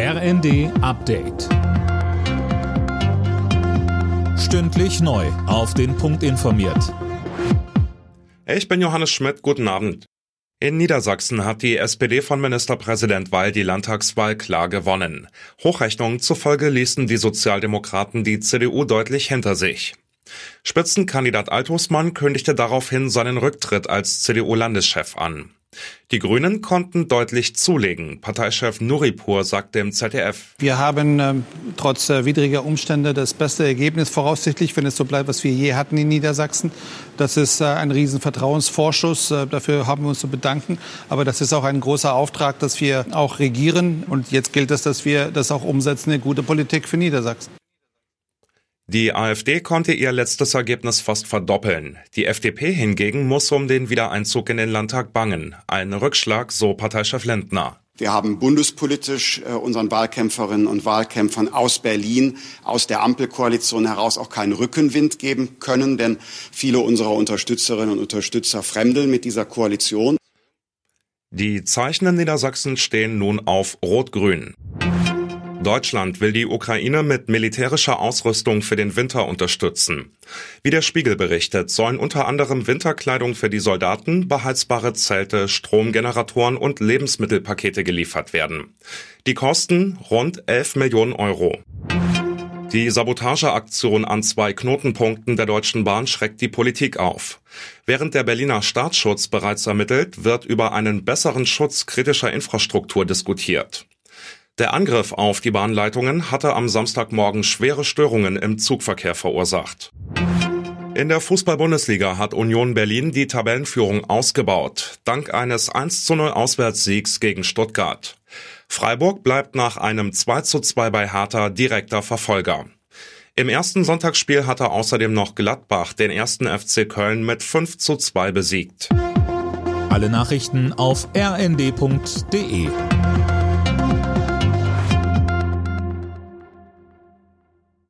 RND Update. Stündlich neu. Auf den Punkt informiert. Ich bin Johannes Schmidt. Guten Abend. In Niedersachsen hat die SPD von Ministerpräsident Weil die Landtagswahl klar gewonnen. Hochrechnungen zufolge ließen die Sozialdemokraten die CDU deutlich hinter sich. Spitzenkandidat Altosmann kündigte daraufhin seinen Rücktritt als CDU-Landeschef an. Die Grünen konnten deutlich zulegen. Parteichef Nuripur sagte im ZDF. Wir haben äh, trotz äh, widriger Umstände das beste Ergebnis voraussichtlich, wenn es so bleibt, was wir je hatten in Niedersachsen. Das ist äh, ein Riesenvertrauensvorschuss. Äh, dafür haben wir uns zu bedanken. Aber das ist auch ein großer Auftrag, dass wir auch regieren. Und jetzt gilt es, dass wir das auch umsetzen, eine gute Politik für Niedersachsen. Die AfD konnte ihr letztes Ergebnis fast verdoppeln. Die FDP hingegen muss um den Wiedereinzug in den Landtag bangen. Ein Rückschlag, so Parteichef Lindner. Wir haben bundespolitisch äh, unseren Wahlkämpferinnen und Wahlkämpfern aus Berlin, aus der Ampelkoalition heraus auch keinen Rückenwind geben können, denn viele unserer Unterstützerinnen und Unterstützer fremdeln mit dieser Koalition. Die Zeichen in Niedersachsen stehen nun auf Rot-Grün. Deutschland will die Ukraine mit militärischer Ausrüstung für den Winter unterstützen. Wie der Spiegel berichtet, sollen unter anderem Winterkleidung für die Soldaten, beheizbare Zelte, Stromgeneratoren und Lebensmittelpakete geliefert werden. Die Kosten rund 11 Millionen Euro. Die Sabotageaktion an zwei Knotenpunkten der Deutschen Bahn schreckt die Politik auf. Während der Berliner Staatsschutz bereits ermittelt, wird über einen besseren Schutz kritischer Infrastruktur diskutiert. Der Angriff auf die Bahnleitungen hatte am Samstagmorgen schwere Störungen im Zugverkehr verursacht. In der Fußball-Bundesliga hat Union Berlin die Tabellenführung ausgebaut, dank eines 1 zu 0 Auswärtssiegs gegen Stuttgart. Freiburg bleibt nach einem 2 zu 2 bei Hertha direkter Verfolger. Im ersten Sonntagsspiel hatte außerdem noch Gladbach den ersten FC Köln mit 5 zu 2 besiegt. Alle Nachrichten auf rnd.de